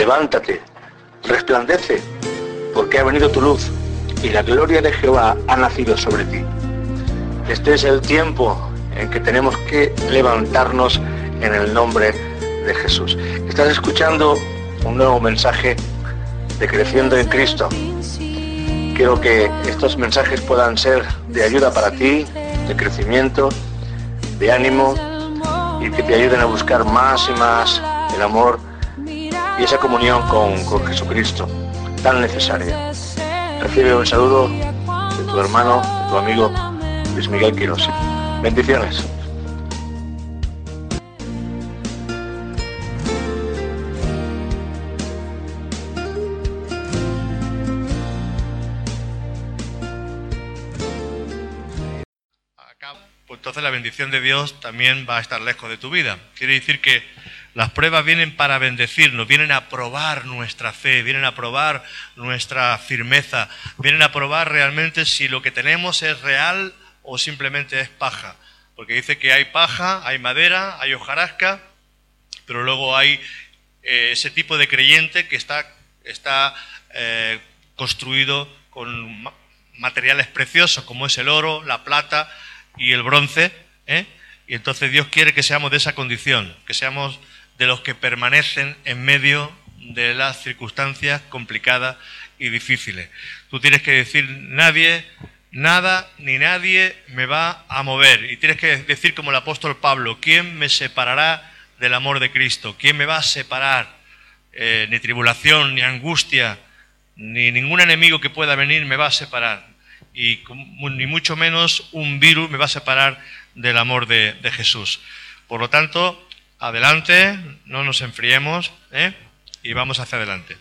levántate, resplandece, porque ha venido tu luz y la gloria de Jehová ha nacido sobre ti. Este es el tiempo en que tenemos que levantarnos en el nombre de Jesús. Estás escuchando un nuevo mensaje de Creciendo en Cristo. Quiero que estos mensajes puedan ser de ayuda para ti, de crecimiento, de ánimo y que te ayuden a buscar más y más el amor y esa comunión con, con Jesucristo tan necesaria. Recibe un saludo de tu hermano, de tu amigo Luis Miguel Quiroz. Bendiciones. Pues entonces la bendición de Dios también va a estar lejos de tu vida. Quiere decir que las pruebas vienen para bendecirnos, vienen a probar nuestra fe, vienen a probar nuestra firmeza, vienen a probar realmente si lo que tenemos es real o simplemente es paja. Porque dice que hay paja, hay madera, hay hojarasca, pero luego hay eh, ese tipo de creyente que está, está eh, construido con materiales preciosos como es el oro, la plata y el bronce. ¿eh? Y entonces Dios quiere que seamos de esa condición, que seamos de los que permanecen en medio de las circunstancias complicadas y difíciles. Tú tienes que decir, nadie, nada ni nadie me va a mover. Y tienes que decir como el apóstol Pablo, ¿quién me separará del amor de Cristo? ¿Quién me va a separar? Eh, ni tribulación, ni angustia, ni ningún enemigo que pueda venir me va a separar. Y ni mucho menos un virus me va a separar del amor de, de Jesús. Por lo tanto, adelante, no nos enfriemos ¿eh? y vamos hacia adelante.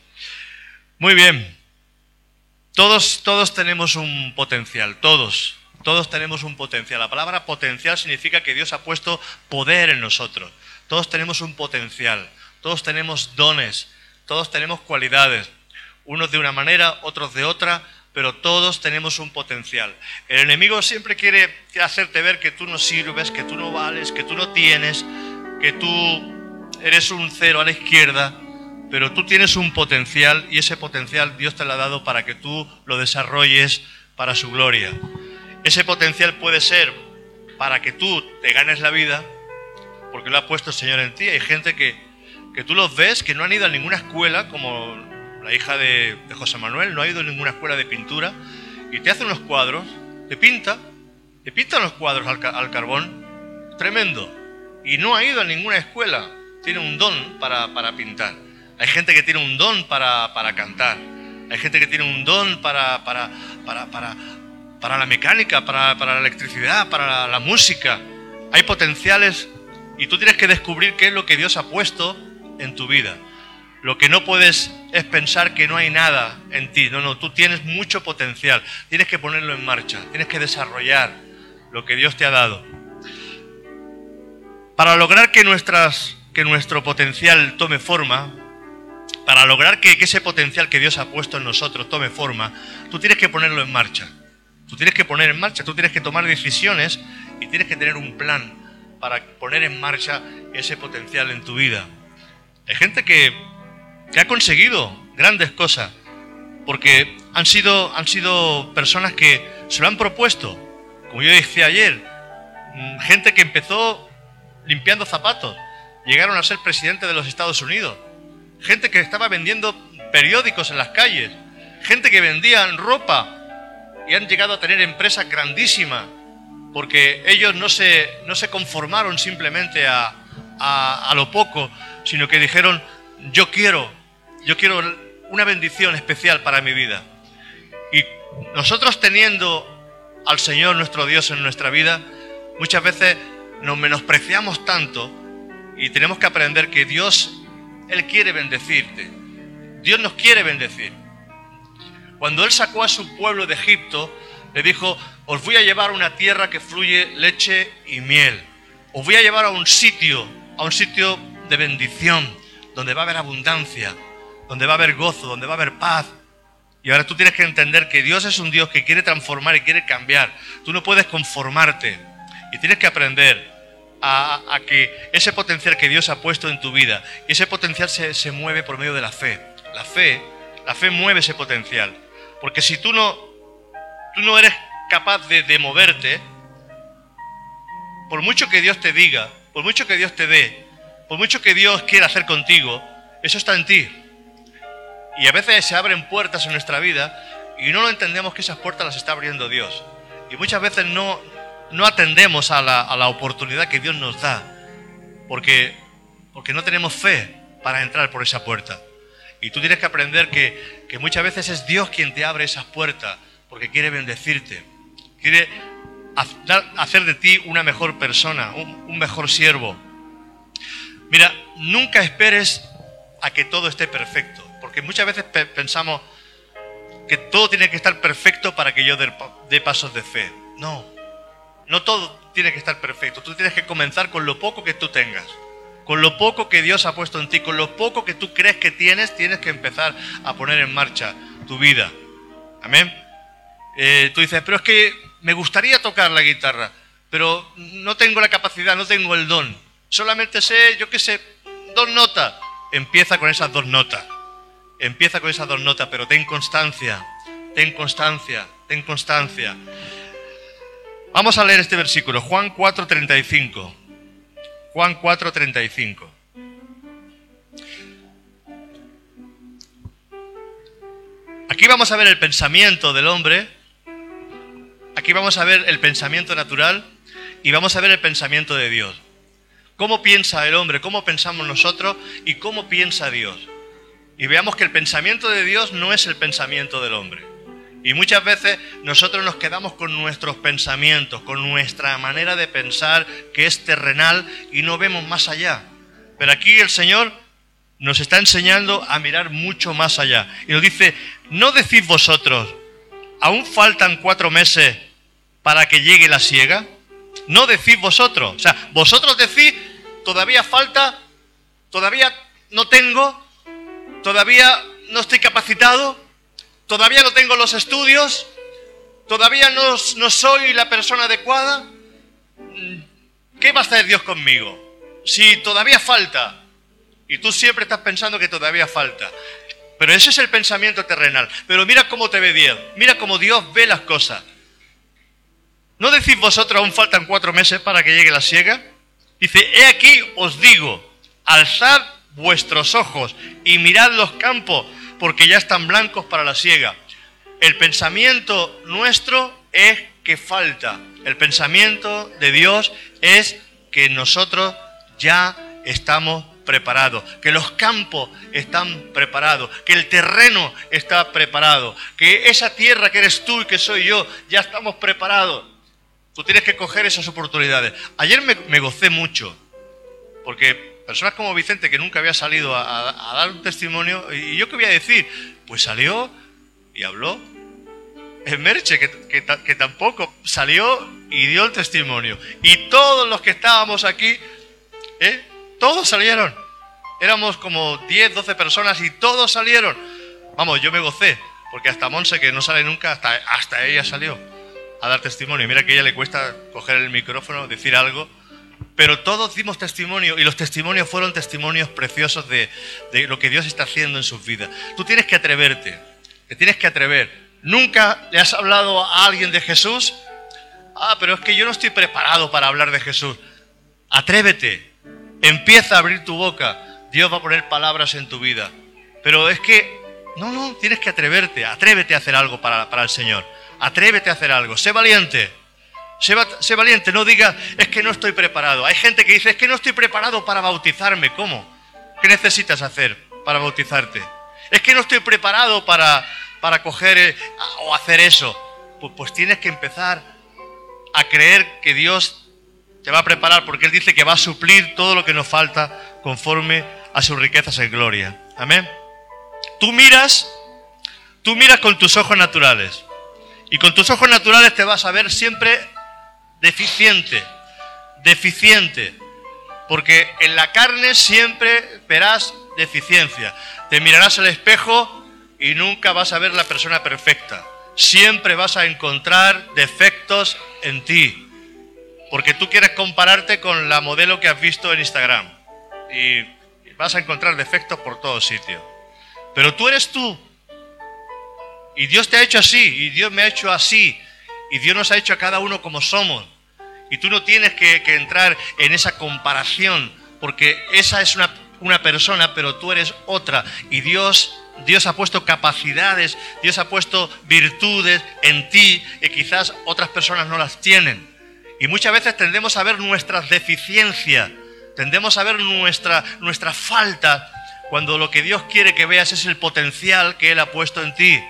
Muy bien, todos, todos tenemos un potencial, todos, todos tenemos un potencial. La palabra potencial significa que Dios ha puesto poder en nosotros. Todos tenemos un potencial, todos tenemos dones, todos tenemos cualidades, unos de una manera, otros de otra, pero todos tenemos un potencial. El enemigo siempre quiere hacerte ver que tú no sirves, que tú no vales, que tú no tienes, que tú eres un cero a la izquierda, pero tú tienes un potencial y ese potencial Dios te lo ha dado para que tú lo desarrolles para su gloria. Ese potencial puede ser para que tú te ganes la vida, porque lo ha puesto el Señor en ti. Hay gente que, que tú los ves que no han ido a ninguna escuela, como la hija de, José Manuel, no ha ido a ninguna escuela de pintura, y te hace unos cuadros, te pinta, te pinta los cuadros al, al carbón, tremendo y no ha ido a ninguna escuela. Tiene un don para, pintar. Hay gente que tiene un don para, cantar. Hay gente que tiene un don para, para, para, la mecánica, para, la electricidad, para la, música. Hay potenciales y tú tienes que descubrir qué es lo que Dios ha puesto en tu vida. Lo que no puedes es pensar que no hay nada en ti. No, no, tú tienes mucho potencial. Tienes que ponerlo en marcha. Tienes que desarrollar lo que Dios te ha dado. Para lograr que, nuestras, que nuestro potencial tome forma, para lograr que, ese potencial que Dios ha puesto en nosotros tome forma, tú tienes que ponerlo en marcha. Tú tienes que poner en marcha, tú tienes que tomar decisiones y tienes que tener un plan para poner en marcha ese potencial en tu vida. Hay gente que, que ha conseguido grandes cosas porque han sido, han sido personas que se lo han propuesto. Como yo decía ayer, mm, gente que empezó limpiando zapatos. Llegaron a ser presidente de los Estados Unidos. Gente que estaba vendiendo periódicos en las calles. Gente que vendía ropa. Y han llegado a tener empresas grandísimas. Porque ellos no se, no se conformaron simplemente a, a, a lo poco, sino que dijeron, yo quiero, yo quiero una bendición especial para mi vida. Y nosotros teniendo al Señor nuestro Dios en nuestra vida, muchas veces nos menospreciamos tanto y tenemos que aprender que Dios, Él quiere bendecirte. Dios nos quiere bendecir. Cuando Él sacó a su pueblo de Egipto, le dijo, os voy a llevar a una tierra que fluye leche y miel. Os voy a llevar a un sitio, a un sitio de bendición, donde va a haber abundancia, donde va a haber gozo, donde va a haber paz. Y ahora tú tienes que entender que Dios es un Dios que quiere transformar y quiere cambiar. Tú no puedes conformarte. Y tienes que aprender a, que ese potencial que Dios ha puesto en tu vida, y ese potencial se, mueve por medio de la fe. La fe, la fe mueve ese potencial. Porque si tú no, tú no eres capaz de, de moverte, por mucho que Dios te diga, por mucho que Dios te dé, por mucho que Dios quiera hacer contigo, eso está en ti. Y a veces se abren puertas en nuestra vida y no lo entendemos que esas puertas las está abriendo Dios. Y muchas veces no, no atendemos a la, a la oportunidad que Dios nos da, porque, porque no tenemos fe para entrar por esa puerta. Y tú tienes que aprender que, que muchas veces es Dios quien te abre esas puertas, porque quiere bendecirte, quiere hacer de ti una mejor persona, un, mejor siervo. Mira, nunca esperes a que todo esté perfecto, porque muchas veces pensamos que todo tiene que estar perfecto para que yo dé pasos de fe. No, no todo tiene que estar perfecto. Tú tienes que comenzar con lo poco que tú tengas. Con lo poco que Dios ha puesto en ti, con lo poco que tú crees que tienes, tienes que empezar a poner en marcha tu vida. Amén. Eh, tú dices, pero es que me gustaría tocar la guitarra, pero no tengo la capacidad, no tengo el don. Solamente sé, yo qué sé, dos notas. Empieza con esas dos notas. Empieza con esas dos notas, pero ten constancia, ten constancia, ten constancia. Vamos a leer este versículo, Juan 4:35. Juan 4:35. Aquí vamos a ver el pensamiento del hombre, aquí vamos a ver el pensamiento natural y vamos a ver el pensamiento de Dios. ¿Cómo piensa el hombre? ¿Cómo pensamos nosotros? ¿Y cómo piensa Dios? Y veamos que el pensamiento de Dios no es el pensamiento del hombre. Y muchas veces nosotros nos quedamos con nuestros pensamientos, con nuestra manera de pensar que es terrenal y no vemos más allá. Pero aquí el Señor nos está enseñando a mirar mucho más allá. Y nos dice, no decís vosotros, aún faltan cuatro meses para que llegue la siega. No decís vosotros. O sea, vosotros decís, todavía falta, todavía no tengo, todavía no estoy capacitado, todavía no tengo los estudios, todavía no, no soy la persona adecuada. ¿Qué va a hacer Dios conmigo? Si todavía falta, y tú siempre estás pensando que todavía falta. Pero ese es el pensamiento terrenal. Pero mira cómo te ve Dios. Mira cómo Dios ve las cosas. ¿No decís vosotros aún faltan cuatro meses para que llegue la siega? Dice, he aquí os digo, alzad vuestros ojos y mirad los campos, porque ya están blancos para la siega. El pensamiento nuestro es que falta. El pensamiento de Dios es que nosotros ya estamos preparados, que los campos están preparados, que el terreno está preparado, que esa tierra que eres tú y que soy yo, ya estamos preparados. Tú tienes que coger esas oportunidades. Ayer me, gocé mucho, porque personas como Vicente, que nunca había salido a, dar un testimonio, y yo qué voy a decir, pues salió y habló. El Merche, que, tampoco salió y dio el testimonio. Y todos los que estábamos aquí, ¿eh? todos salieron. Éramos como 10, 12 personas y todos salieron. Vamos, yo me gocé, porque hasta Monse, que no sale nunca, hasta, hasta ella salió a dar testimonio. Mira que ella le cuesta coger el micrófono, decir algo pero todos dimos testimonio y los testimonios fueron testimonios preciosos de, lo que Dios está haciendo en sus vidas. Tú tienes que atreverte, te tienes que atrever. ¿Nunca le has hablado a alguien de Jesús? Ah, pero es que yo no estoy preparado para hablar de Jesús. Atrévete, empieza a abrir tu boca. Dios va a poner palabras en tu vida. Pero es que, no, no, tienes que atreverte, atrévete a hacer algo para, para el Señor. Atrévete a hacer algo, sé valiente. Sé, valiente, no diga, es que no estoy preparado. Hay gente que dice, es que no estoy preparado para bautizarme. ¿Cómo? ¿Qué necesitas hacer para bautizarte? Es que no estoy preparado para, para coger eh, o hacer eso. Pues, pues tienes que empezar a creer que Dios te va a preparar porque Él dice que va a suplir todo lo que nos falta conforme a sus riquezas en gloria. Amén. Tú miras, tú miras con tus ojos naturales. Y con tus ojos naturales te vas a ver siempre deficiente, deficiente, porque en la carne siempre verás deficiencia. Te mirarás al espejo y nunca vas a ver la persona perfecta. Siempre vas a encontrar defectos en ti. porque tú quieres compararte con la modelo que has visto en Instagram. Y vas a encontrar defectos por todos sitios. Pero tú eres tú. Y Dios te ha hecho así, y Dios me ha hecho así, y Dios nos ha hecho a cada uno como somos. Y tú no tienes que, entrar en esa comparación, porque esa es una, una persona, pero tú eres otra. Y Dios Dios ha puesto capacidades, Dios ha puesto virtudes en ti que quizás otras personas no las tienen. Y muchas veces tendemos a ver nuestras deficiencias, tendemos a ver nuestra, nuestra falta, cuando lo que Dios quiere que veas es el potencial que Él ha puesto en ti.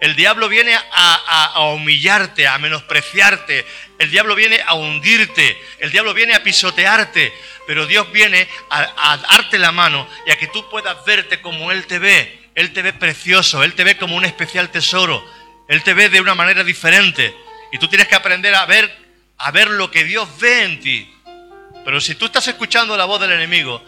El diablo viene a, humillarte, a menospreciarte. El diablo viene a hundirte. El diablo viene a pisotearte. Pero Dios viene a, darte la mano y a que tú puedas verte como Él te ve. Él te ve precioso. Él te ve como un especial tesoro. Él te ve de una manera diferente. Y tú tienes que aprender a ver, a ver lo que Dios ve en ti. Pero si tú estás escuchando la voz del enemigo,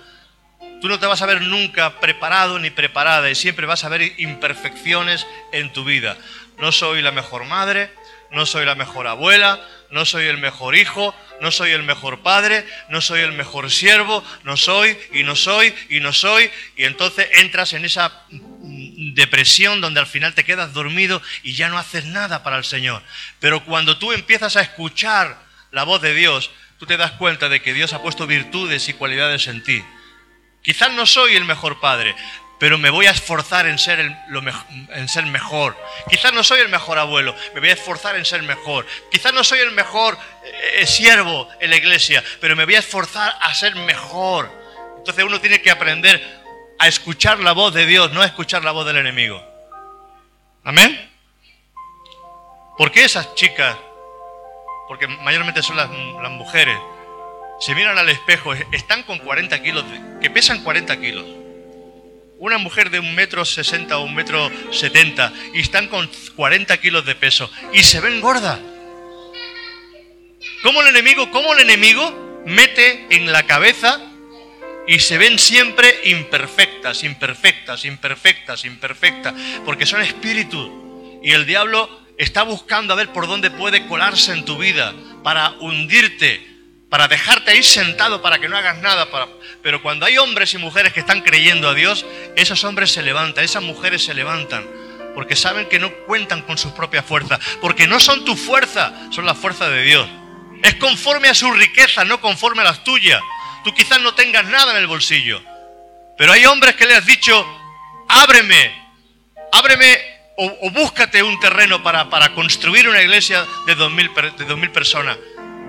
Tú no te vas a ver nunca preparado ni preparada y siempre vas a ver imperfecciones en tu vida. No soy la mejor madre, no soy la mejor abuela, no soy el mejor hijo, no soy el mejor padre, no soy el mejor siervo, no soy y no soy y no soy. Y entonces entras en esa depresión donde al final te quedas dormido y ya no haces nada para el Señor. Pero cuando tú empiezas a escuchar la voz de Dios, tú te das cuenta de que Dios ha puesto virtudes y cualidades en ti Quizás no soy el mejor padre, pero me voy a esforzar en ser, en ser mejor. Quizás no soy el mejor abuelo, me voy a esforzar en ser mejor. Quizás no soy el mejor eh, siervo en la iglesia, pero me voy a esforzar a ser mejor. Entonces uno tiene que aprender a escuchar la voz de Dios, no a escuchar la voz del enemigo. Amén. ¿Por qué esas chicas? Porque mayormente son las mujeres se miran al espejo, están con 40 kilos, que pesan 40 kilos. Una mujer de un metro sesenta o un metro setenta y están con 40 kilos de peso y se ven gordas. ¿Cómo el enemigo, cómo el enemigo mete en la cabeza y se ven siempre imperfectas, imperfectas, imperfectas, imperfectas, porque son espíritus. Y el diablo está buscando a ver por dónde puede colarse en tu vida para hundirte, para dejarte ahí sentado para que no hagas nada. Pero cuando hay hombres y mujeres que están creyendo a Dios, esos hombres se levantan, esas mujeres se levantan, porque saben que no cuentan con sus propias fuerzas, porque no son tu fuerza, son la fuerza de Dios. Es conforme a su riqueza, no conforme a las tuyas. Tú quizás no tengas nada en el bolsillo, pero hay hombres que le has dicho, ábreme, ábreme o, búscate un terreno para, para, construir una iglesia de dos mil, de dos mil personas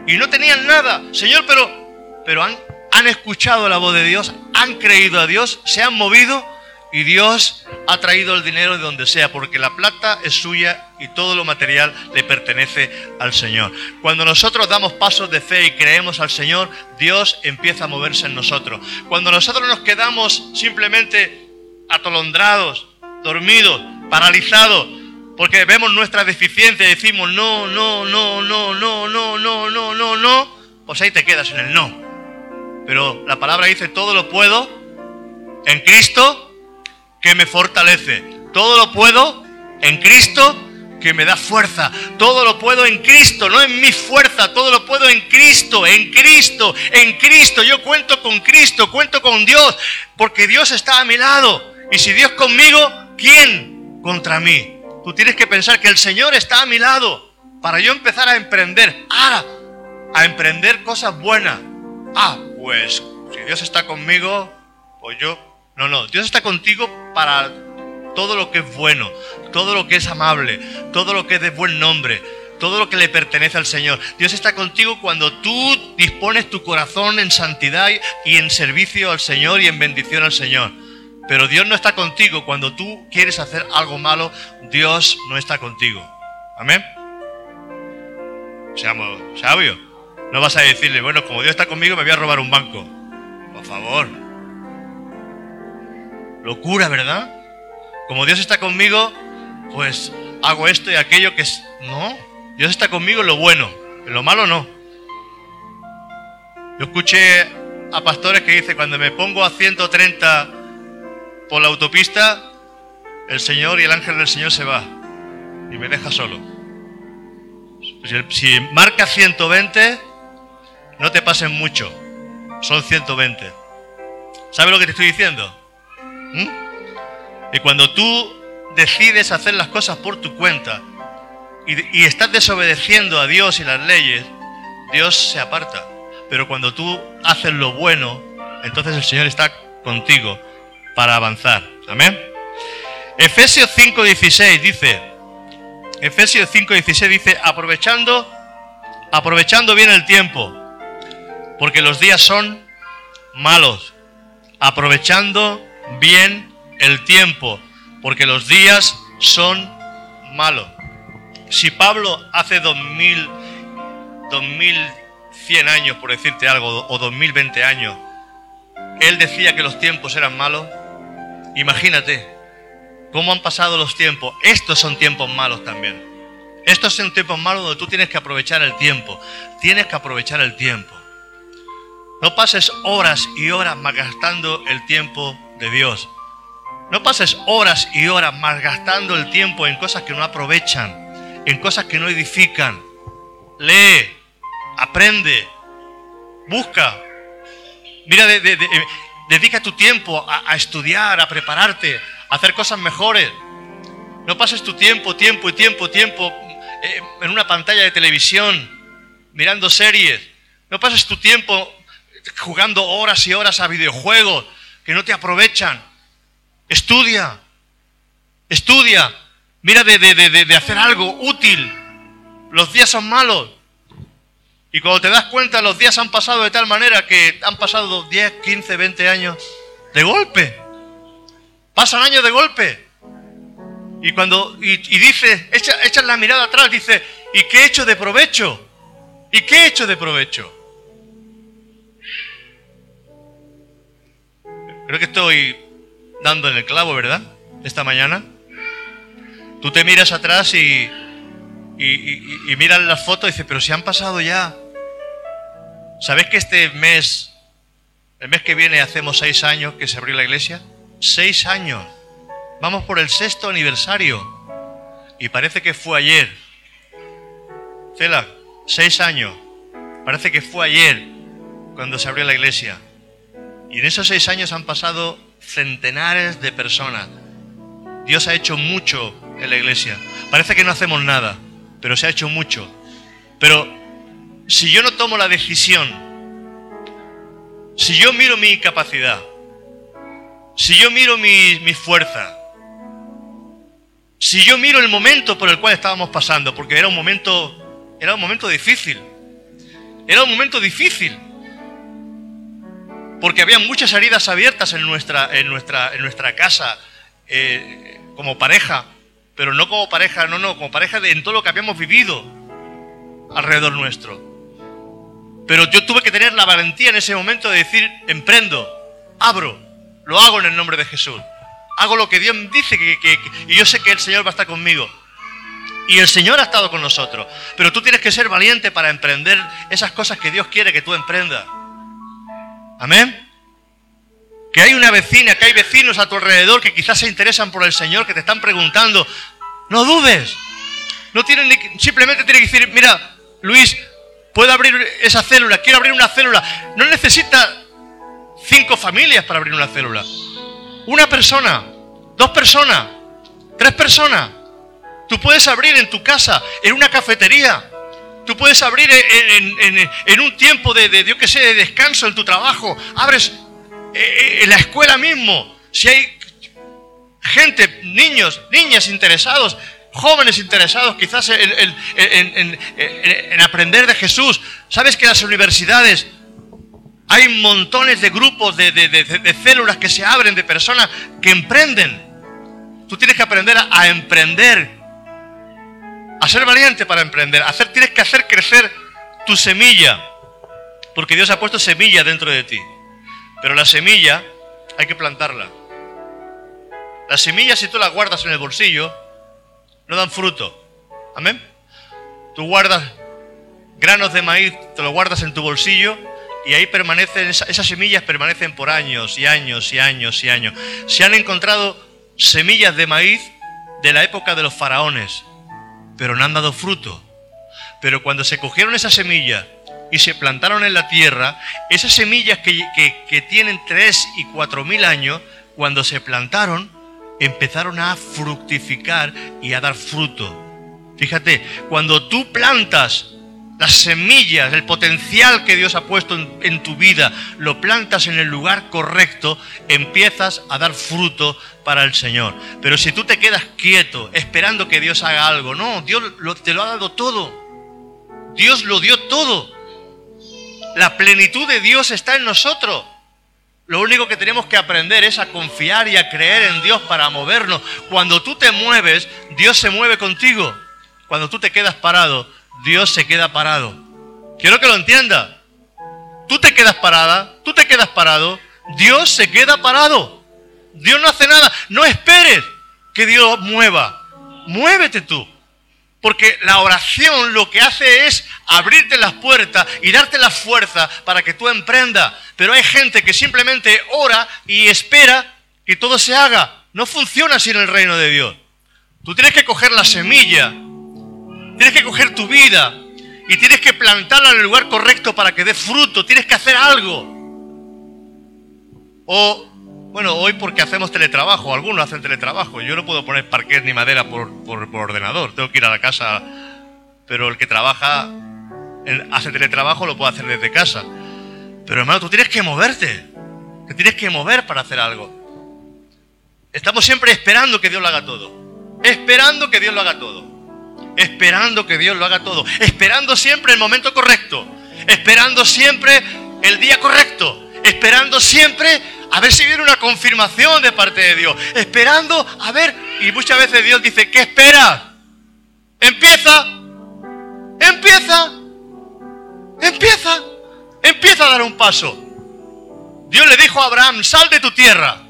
y no tenían nada. Señor, pero, pero han, han escuchado la voz de Dios, han creído a Dios, se han movido y Dios ha traído el dinero de donde sea, porque la plata es suya y todo lo material le pertenece al Señor. Cuando nosotros damos pasos de fe y creemos al Señor, Dios empieza a moverse en nosotros. Cuando nosotros nos quedamos simplemente atolondrados, dormidos, paralizados, porque vemos nuestra deficiencia y decimos no, no, no, no, no, no, no, no, no, no, pues ahí te quedas en el no. Pero la palabra dice, todo lo puedo en Cristo que me fortalece. Todo lo puedo en Cristo que me da fuerza. Todo lo puedo en Cristo, no en mi fuerza. Todo lo puedo en Cristo, en Cristo, en Cristo. Yo cuento con Cristo, cuento con Dios, porque Dios está a mi lado. Y si Dios conmigo, ¿quién contra mí? Tú tienes que pensar que el Señor está a mi lado para yo empezar a emprender. Ah, a emprender cosas buenas. Ah, pues si Dios está conmigo, pues yo... No, no, Dios está contigo para todo lo que es bueno, todo lo que es amable, todo lo que es de buen nombre, todo lo que le pertenece al Señor. Dios está contigo cuando tú dispones tu corazón en santidad y en servicio al Señor y en bendición al Señor. Pero Dios no está contigo cuando tú quieres hacer algo malo, Dios no está contigo. Amén. Seamos sabios. No vas a decirle, bueno, como Dios está conmigo, me voy a robar un banco. Por favor. Locura, ¿verdad? Como Dios está conmigo, pues hago esto y aquello que es... No, Dios está conmigo en lo bueno, en lo malo no. Yo escuché a pastores que dicen, cuando me pongo a 130 por la autopista, el Señor y el ángel del Señor se va y me deja solo. Si marca 120, no te pasen mucho. Son 120. ¿Sabes lo que te estoy diciendo? ¿Mm? Y cuando tú decides hacer las cosas por tu cuenta y, y estás desobedeciendo a Dios y las leyes, Dios se aparta. Pero cuando tú haces lo bueno, entonces el Señor está contigo para avanzar. Amén. Efesios 5:16 dice, Efesios 5:16 dice, aprovechando, aprovechando bien el tiempo, porque los días son malos. Aprovechando bien el tiempo, porque los días son malos. Si Pablo hace 2000, 2100 años, por decirte algo, o 2020 años, él decía que los tiempos eran malos, imagínate cómo han pasado los tiempos. Estos son tiempos malos también. Estos son tiempos malos donde tú tienes que aprovechar el tiempo. Tienes que aprovechar el tiempo. No pases horas y horas malgastando el tiempo de Dios. No pases horas y horas malgastando el tiempo en cosas que no aprovechan, en cosas que no edifican. Lee, aprende, busca. Mira, dedica tu tiempo a, estudiar, a prepararte, a hacer cosas mejores. No pases tu tiempo, tiempo y tiempo, tiempo eh, en una pantalla de televisión, mirando series. No pases tu tiempo jugando horas y horas a videojuegos que no te aprovechan. Estudia, estudia, mira de, de, hacer algo útil. Los días son malos. Y cuando te das cuenta, los días han pasado de tal manera que han pasado 10, 15, 20 años de golpe. Pasan años de golpe. Y cuando y, dice, echa, la mirada atrás, dice, ¿y qué he hecho de provecho? ¿Y qué he hecho de provecho? Creo que estoy dando en el clavo, ¿verdad? Esta mañana. Tú te miras atrás y, y, miras las fotos y dices, pero si han pasado ya. ¿Sabes que este mes, el mes que viene, hacemos seis años que se abrió la iglesia? Seis años. Vamos por el sexto aniversario. Y parece que fue ayer. Cela, seis años. Parece que fue ayer cuando se abrió la iglesia. Y en esos seis años han pasado centenares de personas. Dios ha hecho mucho en la iglesia. Parece que no hacemos nada, pero se ha hecho mucho. Pero si yo no tomo la decisión, si yo miro mi capacidad, si yo miro mi, mi fuerza, si yo miro el momento por el cual estábamos pasando, porque era un momento, era un momento difícil, era un momento difícil porque había muchas heridas abiertas en nuestra, en nuestra, en nuestra casa eh, como pareja, pero no como pareja, no, no, como pareja de, en todo lo que habíamos vivido alrededor nuestro. Pero yo tuve que tener la valentía en ese momento de decir, emprendo, abro, lo hago en el nombre de Jesús. Hago lo que Dios dice que, que, y yo sé que el Señor va a estar conmigo. Y el Señor ha estado con nosotros. Pero tú tienes que ser valiente para emprender esas cosas que Dios quiere que tú emprendas. Amén. Que hay una vecina, que hay vecinos a tu alrededor que quizás se interesan por el Señor, que te están preguntando. No dudes. No tienen ni, simplemente tiene que decir, mira, Luis, puedo abrir esa célula, quiero abrir una célula. No necesita cinco familias para abrir una célula. Una persona, dos personas, tres personas. Tú puedes abrir en tu casa, en una cafetería, Tú puedes abrir en, un tiempo de, de, que sé, de descanso en tu trabajo. Abres eh, eh, en la escuela mismo. Si hay gente, niños, niñas interesados, jóvenes interesados quizás en, aprender de Jesús. Sabes que en las universidades hay montones de grupos, de, células que se abren, de personas que emprenden. Tú tienes que aprender a emprender a ser valiente para emprender. hacer, tienes que hacer crecer tu semilla. Porque Dios ha puesto semilla dentro de ti. Pero la semilla hay que plantarla. La semilla, si tú la guardas en el bolsillo, no dan fruto. Amén. Tú guardas granos de maíz, te lo guardas en tu bolsillo y ahí permanecen, esas semillas permanecen por años y años y años y años. Se han encontrado semillas de maíz de la época de los faraones pero no han dado fruto. Pero cuando se cogieron esa semilla y se plantaron en la tierra, esas semillas que, que tienen tres y cuatro mil años, cuando se plantaron, empezaron a fructificar y a dar fruto. Fíjate, cuando tú plantas las semillas, el potencial que Dios ha puesto en, tu vida, lo plantas en el lugar correcto, empiezas a dar fruto para el Señor. Pero si tú te quedas quieto, esperando que Dios haga algo, no, Dios te lo ha dado todo. Dios lo dio todo. La plenitud de Dios está en nosotros. Lo único que tenemos que aprender es a confiar y a creer en Dios para movernos. Cuando tú te mueves, Dios se mueve contigo. Cuando tú te quedas parado, Dios se queda parado. Quiero que lo entienda. Tú te quedas parada, tú te quedas parado, Dios se queda parado. Dios no hace nada. No esperes que Dios mueva. Muévete tú. Porque la oración lo que hace es abrirte las puertas y darte la fuerza para que tú emprendas. Pero hay gente que simplemente ora y espera que todo se haga. No funciona así en el reino de Dios. Tú tienes que coger la semilla Tienes que coger tu vida y tienes que plantarla en el lugar correcto para que dé fruto. Tienes que hacer algo. O, bueno, hoy porque hacemos teletrabajo, algunos hacen teletrabajo. Yo no puedo poner parquet ni madera por, ordenador. Tengo que ir a la casa. Pero el que trabaja, hace teletrabajo, lo puede hacer desde casa. Pero hermano, tú tienes que moverte. Te tienes que mover para hacer algo. Estamos siempre esperando que Dios lo haga todo. Esperando que Dios lo haga todo esperando que Dios lo haga todo, esperando siempre el momento correcto, esperando siempre el día correcto, esperando siempre a ver si viene una confirmación de parte de Dios, esperando a ver, y muchas veces Dios dice, ¿qué esperas? Empieza, empieza, empieza, empieza a dar un paso. Dios le dijo a Abraham, sal de tu tierra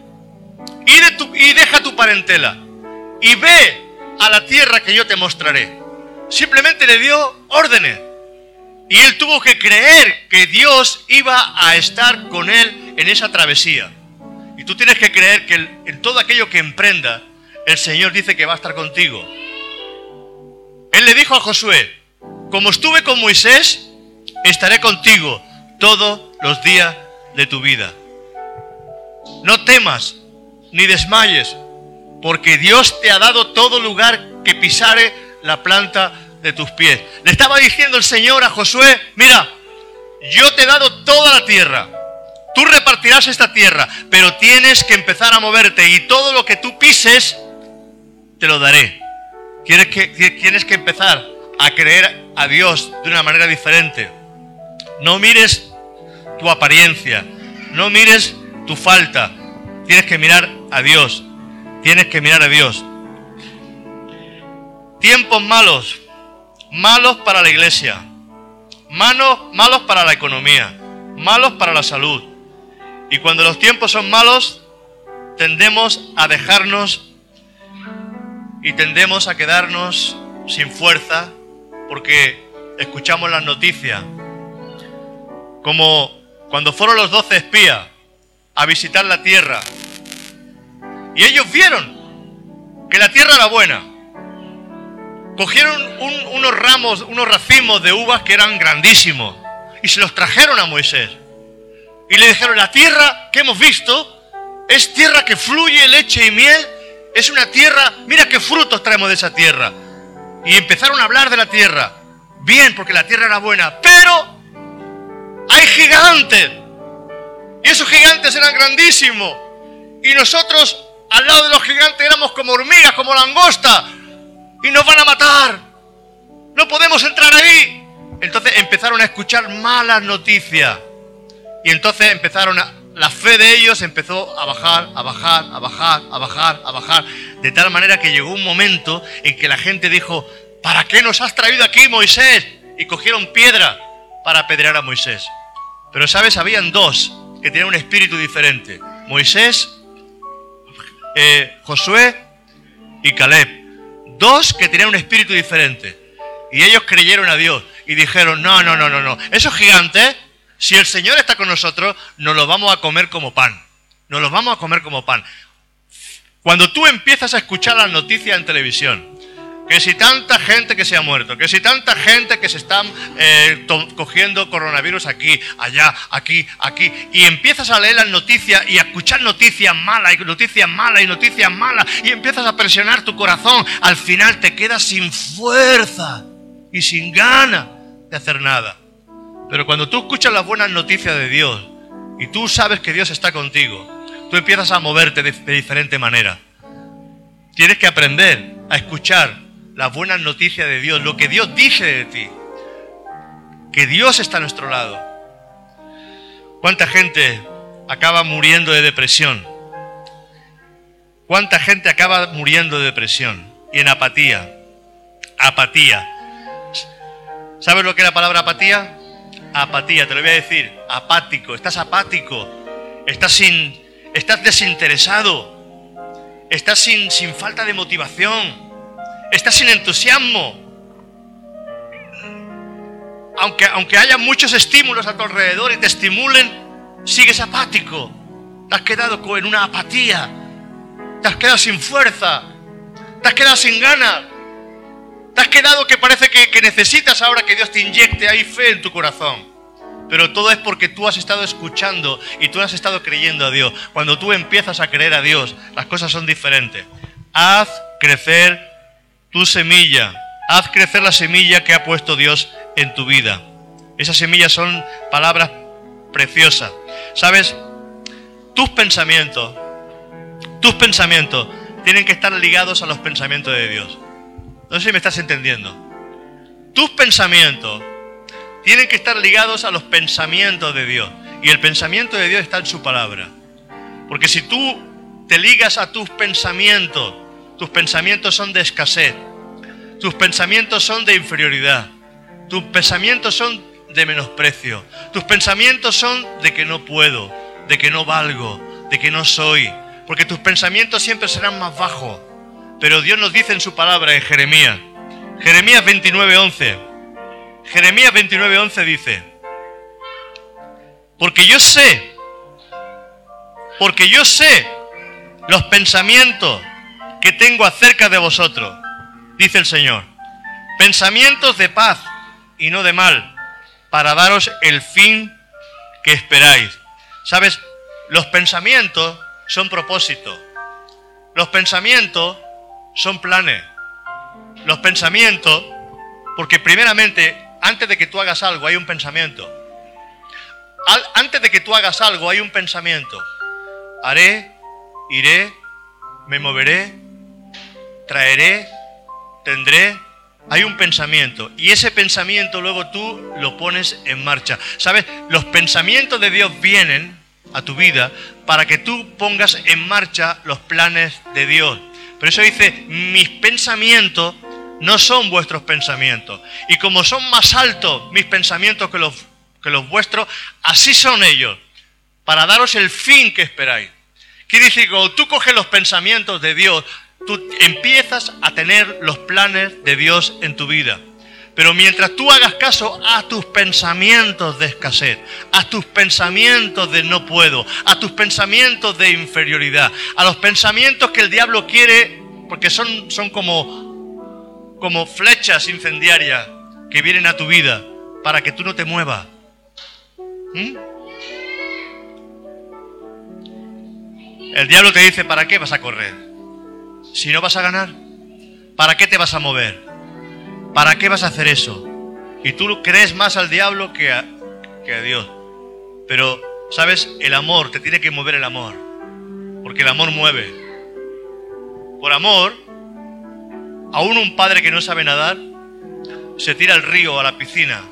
y, de tu, y deja tu parentela y ve a la tierra que yo te mostraré. Simplemente le dio órdenes. Y él tuvo que creer que Dios iba a estar con él en esa travesía. Y tú tienes que creer que en todo aquello que emprenda, el Señor dice que va a estar contigo. Él le dijo a Josué, como estuve con Moisés, estaré contigo todos los días de tu vida. No temas ni desmayes, porque Dios te ha dado todo lugar que pisare la planta de tus pies. Le estaba diciendo el Señor a Josué, mira, yo te he dado toda la tierra. Tú repartirás esta tierra, pero tienes que empezar a moverte y todo lo que tú pises, te lo daré. Tienes que, que empezar a creer a Dios de una manera diferente. No mires tu apariencia, no mires tu falta. Tienes que mirar a Dios. Tienes que mirar a Dios. Tiempos malos, malos para la iglesia, malos, malos para la economía, malos para la salud. Y cuando los tiempos son malos, tendemos a dejarnos y tendemos a quedarnos sin fuerza porque escuchamos las noticias. Como cuando fueron los doce espías a visitar la tierra. Y ellos vieron que la tierra era buena cogieron unos ramos, unos racimos de uvas que eran grandísimos y se los trajeron a Moisés. Y le dijeron, la tierra que hemos visto es tierra que fluye leche y miel, es una tierra, mira qué frutos traemos de esa tierra. Y empezaron a hablar de la tierra. Bien, porque la tierra era buena, pero hay gigantes. Y esos gigantes eran grandísimos. Y nosotros al lado de los gigantes éramos como hormigas, como langosta y nos van a matar. No podemos entrar ahí. Entonces empezaron a escuchar malas noticias. Y entonces empezaron a, la fe de ellos empezó a bajar, a bajar, a bajar, a bajar, a bajar. De tal manera que llegó un momento en que la gente dijo, ¿para qué nos has traído aquí Moisés? Y cogieron piedra para apedrear a Moisés. Pero sabes, habían dos que tenían un espíritu diferente. Moisés, eh, Josué y Caleb. Dos que tenían un espíritu diferente. Y ellos creyeron a Dios y dijeron, no, no, no, no, no. Esos gigantes, si el Señor está con nosotros, nos los vamos a comer como pan. Nos los vamos a comer como pan. Cuando tú empiezas a escuchar las noticias en televisión, que si tanta gente que se ha muerto, que si tanta gente que se están eh, cogiendo coronavirus aquí, allá, aquí, aquí, y empiezas a leer las noticias y a escuchar noticias malas y noticias malas y noticias malas, y empiezas a presionar tu corazón, al final te quedas sin fuerza y sin ganas de hacer nada. Pero cuando tú escuchas las buenas noticias de Dios y tú sabes que Dios está contigo, tú empiezas a moverte de, diferente manera. Tienes que aprender a escuchar las buenas noticias de Dios, lo que Dios dice de ti. Que Dios está a nuestro lado. ¿Cuánta gente acaba muriendo de depresión? ¿Cuánta gente acaba muriendo de depresión y en apatía? Apatía. ¿Sabes lo que es la palabra apatía? Apatía, te lo voy a decir. Apático, estás apático. Estás sin. Estás desinteresado. Estás sin, sin falta de motivación estás sin entusiasmo. Aunque, aunque haya muchos estímulos a tu alrededor y te estimulen, sigues apático. Te has quedado en una apatía. Te has quedado sin fuerza. Te has quedado sin ganas. Te has quedado que parece que, necesitas ahora que Dios te inyecte ahí fe en tu corazón. Pero todo es porque tú has estado escuchando y tú has estado creyendo a Dios. Cuando tú empiezas a creer a Dios, las cosas son diferentes. Haz crecer tu semilla. Haz crecer la semilla que ha puesto Dios en tu vida. Esas semillas son palabras preciosas. ¿Sabes? Tus pensamientos, tus pensamientos tienen que estar ligados a los pensamientos de Dios. No sé si me estás entendiendo. Tus pensamientos tienen que estar ligados a los pensamientos de Dios. Y el pensamiento de Dios está en su palabra. Porque si tú te ligas a tus pensamientos, tus pensamientos son de escasez. Tus pensamientos son de inferioridad. Tus pensamientos son de menosprecio. Tus pensamientos son de que no puedo, de que no valgo, de que no soy. Porque tus pensamientos siempre serán más bajos. Pero Dios nos dice en su palabra en Jeremías. Jeremías 29:11. Jeremías 29:11 dice, porque yo sé, porque yo sé los pensamientos que tengo acerca de vosotros, dice el Señor. Pensamientos de paz y no de mal, para daros el fin que esperáis. ¿Sabes? Los pensamientos son propósitos. Los pensamientos son planes. Los pensamientos, porque primeramente, antes de que tú hagas algo, hay un pensamiento. antes de que tú hagas algo, hay un pensamiento. Haré, iré, me moveré, traeré, tendré. Hay un pensamiento y ese pensamiento luego tú lo pones en marcha. ¿Sabes? Los pensamientos de Dios vienen a tu vida para que tú pongas en marcha los planes de Dios. Por eso dice, mis pensamientos no son vuestros pensamientos. Y como son más altos mis pensamientos que los, que los vuestros, así son ellos, para daros el fin que esperáis. Quiere decir cuando tú coges los pensamientos de Dios, tú empiezas a tener los planes de Dios en tu vida. Pero mientras tú hagas caso a tus pensamientos de escasez, a tus pensamientos de no puedo, a tus pensamientos de inferioridad, a los pensamientos que el diablo quiere, porque son, son como, como flechas incendiarias que vienen a tu vida para que tú no te muevas. ¿Mm? El diablo te dice, ¿para qué vas a correr? Si no vas a ganar, ¿para qué te vas a mover? ¿Para qué vas a hacer eso? Y tú crees más al diablo que a, que a Dios. Pero, ¿sabes? El amor, te tiene que mover el amor. Porque el amor mueve. Por amor, aún un padre que no sabe nadar se tira al río a la piscina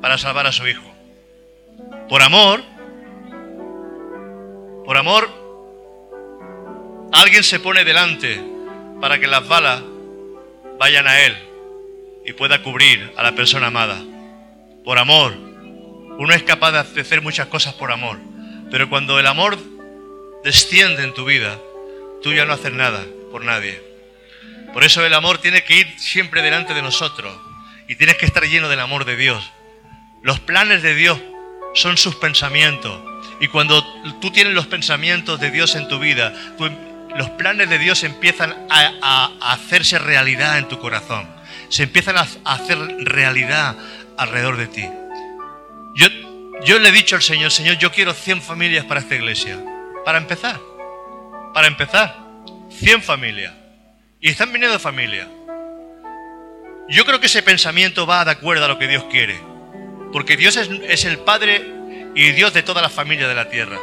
para salvar a su hijo. Por amor, por amor, alguien se pone delante para que las balas vayan a Él y pueda cubrir a la persona amada. Por amor. Uno es capaz de hacer muchas cosas por amor. Pero cuando el amor desciende en tu vida, tú ya no haces nada por nadie. Por eso el amor tiene que ir siempre delante de nosotros y tienes que estar lleno del amor de Dios. Los planes de Dios son sus pensamientos. Y cuando tú tienes los pensamientos de Dios en tu vida, tú los planes de Dios empiezan a, hacerse realidad en tu corazón. Se empiezan a, hacer realidad alrededor de ti. Yo, yo le he dicho al Señor, Señor, yo quiero 100 familias para esta iglesia. Para empezar. Para empezar. 100 familias. Y están viniendo familias. Yo creo que ese pensamiento va de acuerdo a lo que Dios quiere. Porque Dios es, es el Padre y Dios de todas las familias de la tierra.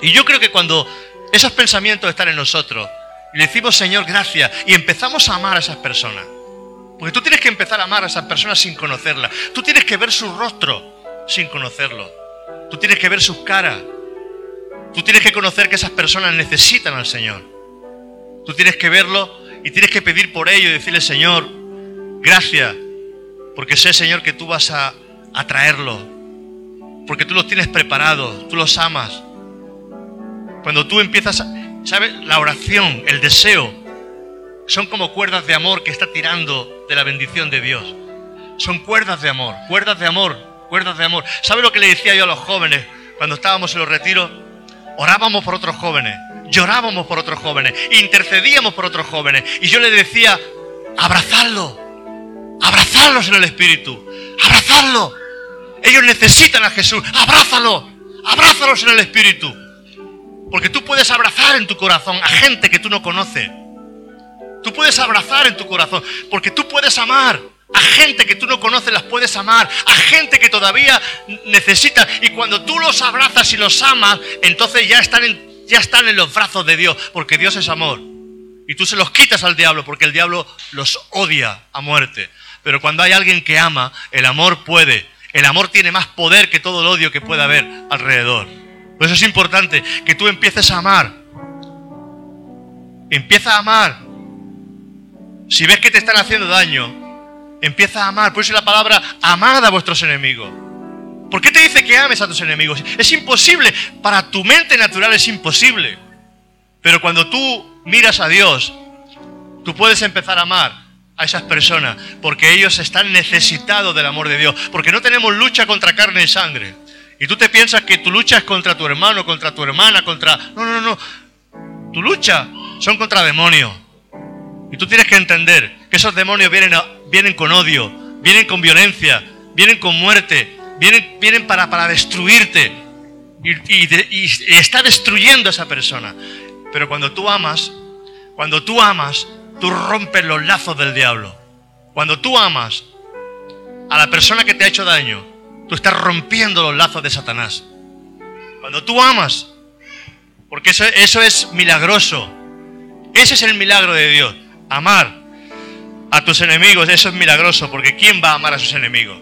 Y yo creo que cuando esos pensamientos están en nosotros, y le decimos, Señor, gracias, y empezamos a amar a esas personas. Porque tú tienes que empezar a amar a esas personas sin conocerlas. Tú tienes que ver su rostro sin conocerlo. Tú tienes que ver sus caras. Tú tienes que conocer que esas personas necesitan al Señor. Tú tienes que verlo y tienes que pedir por ello y decirle, Señor, gracias, porque sé, Señor, que tú vas a, a traerlo. Porque tú los tienes preparados, tú los amas. Cuando tú empiezas, ¿sabes? La oración, el deseo, son como cuerdas de amor que está tirando de la bendición de Dios. Son cuerdas de amor, cuerdas de amor, cuerdas de amor. ¿Sabe lo que le decía yo a los jóvenes cuando estábamos en los retiros? Orábamos por otros jóvenes, llorábamos por otros jóvenes, intercedíamos por otros jóvenes. Y yo les decía, abrazadlo, abrazadlos en el Espíritu, abrazadlo. Ellos necesitan a Jesús, abrázalo, abrázalos en el Espíritu. Porque tú puedes abrazar en tu corazón a gente que tú no conoces. Tú puedes abrazar en tu corazón, porque tú puedes amar. A gente que tú no conoces las puedes amar. A gente que todavía necesita. Y cuando tú los abrazas y los amas, entonces ya están en, ya están en los brazos de Dios. Porque Dios es amor. Y tú se los quitas al diablo porque el diablo los odia a muerte. Pero cuando hay alguien que ama, el amor puede. El amor tiene más poder que todo el odio que pueda haber alrededor. Por eso es importante que tú empieces a amar. Empieza a amar. Si ves que te están haciendo daño, empieza a amar. Por eso la palabra amad a vuestros enemigos. ¿Por qué te dice que ames a tus enemigos? Es imposible. Para tu mente natural es imposible. Pero cuando tú miras a Dios, tú puedes empezar a amar a esas personas porque ellos están necesitados del amor de Dios. Porque no tenemos lucha contra carne y sangre. Y tú te piensas que tu lucha es contra tu hermano, contra tu hermana, contra... No, no, no. Tu lucha son contra demonios. Y tú tienes que entender que esos demonios vienen, vienen con odio, vienen con violencia, vienen con muerte, vienen, vienen para, para destruirte. Y, y está destruyendo a esa persona. Pero cuando tú amas, cuando tú amas, tú rompes los lazos del diablo. Cuando tú amas a la persona que te ha hecho daño, Tú estás rompiendo los lazos de Satanás. Cuando tú amas, porque eso, eso es milagroso. Ese es el milagro de Dios. Amar a tus enemigos, eso es milagroso, porque ¿quién va a amar a sus enemigos?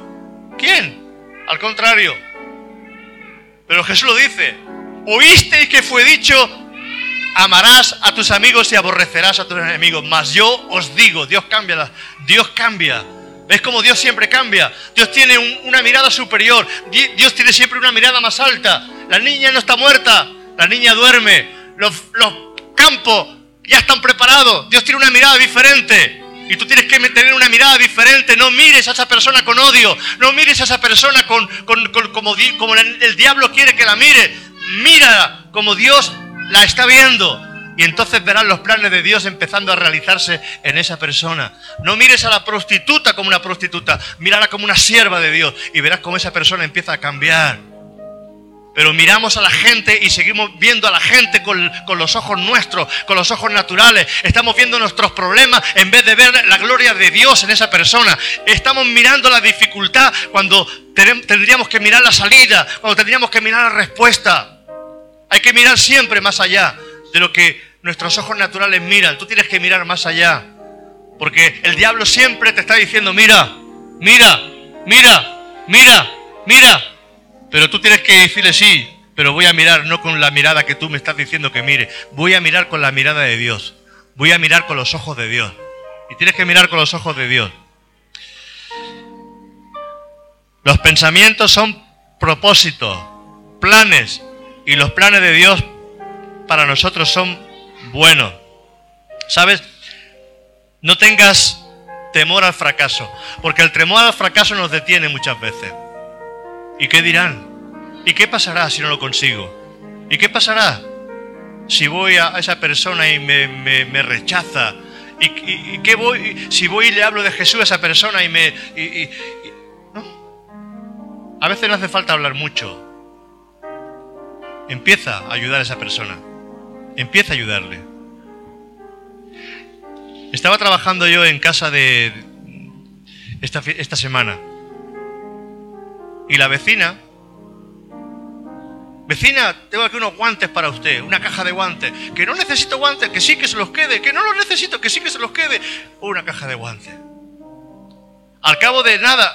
¿Quién? Al contrario. Pero Jesús lo dice. Oísteis que fue dicho, amarás a tus amigos y aborrecerás a tus enemigos. Mas yo os digo, Dios cambia, Dios cambia ¿Ves cómo Dios siempre cambia? Dios tiene una mirada superior. Dios tiene siempre una mirada más alta. La niña no está muerta. La niña duerme. Los, los campos ya están preparados. Dios tiene una mirada diferente. Y tú tienes que tener una mirada diferente. No mires a esa persona con odio. No mires a esa persona con, como, como el diablo quiere que la mire. Mira como Dios la está viendo. Y entonces verás los planes de Dios empezando a realizarse en esa persona. No mires a la prostituta como una prostituta, mírala como una sierva de Dios y verás cómo esa persona empieza a cambiar. Pero miramos a la gente y seguimos viendo a la gente con, los ojos nuestros, con los ojos naturales. Estamos viendo nuestros problemas en vez de ver la gloria de Dios en esa persona. Estamos mirando la dificultad cuando tendríamos que mirar la salida, cuando tendríamos que mirar la respuesta. Hay que mirar siempre más allá de lo que nuestros ojos naturales miran. Tú tienes que mirar más allá. Porque el diablo siempre te está diciendo, mira, mira, mira, mira, mira. Pero tú tienes que decirle sí, pero voy a mirar no con la mirada que tú me estás diciendo que mire. Voy a mirar con la mirada de Dios. Voy a mirar con los ojos de Dios. Y tienes que mirar con los ojos de Dios. Los pensamientos son propósitos, planes. Y los planes de Dios para nosotros son buenos. ¿Sabes? No tengas temor al fracaso, porque el temor al fracaso nos detiene muchas veces. ¿Y qué dirán? ¿Y qué pasará si no lo consigo? ¿Y qué pasará? si voy a esa persona y me, rechaza? ¿Y, qué voy si voy y le hablo de Jesús a esa persona y me... A veces no hace falta hablar mucho. Empieza a ayudar a esa persona. Empieza a ayudarle. Estaba trabajando yo en casa de esta, esta semana. Y la vecina Vecina, tengo aquí unos guantes para usted, una caja de guantes. Que no necesito guantes, que sí que se los quede, que no los necesito, que sí que se los quede. Una caja de guantes. Al cabo de nada,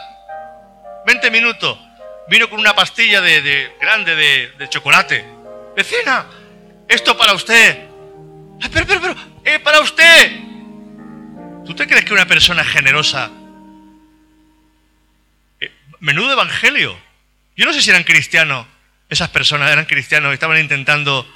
20 minutos, vino con una pastilla de, grande de, chocolate. Vecina, esto para usted. Ah, pero, pero, pero, es para usted. ¿Tú te crees que una persona generosa... Menudo evangelio. Yo no sé si eran cristianos esas personas eran cristianos estaban intentando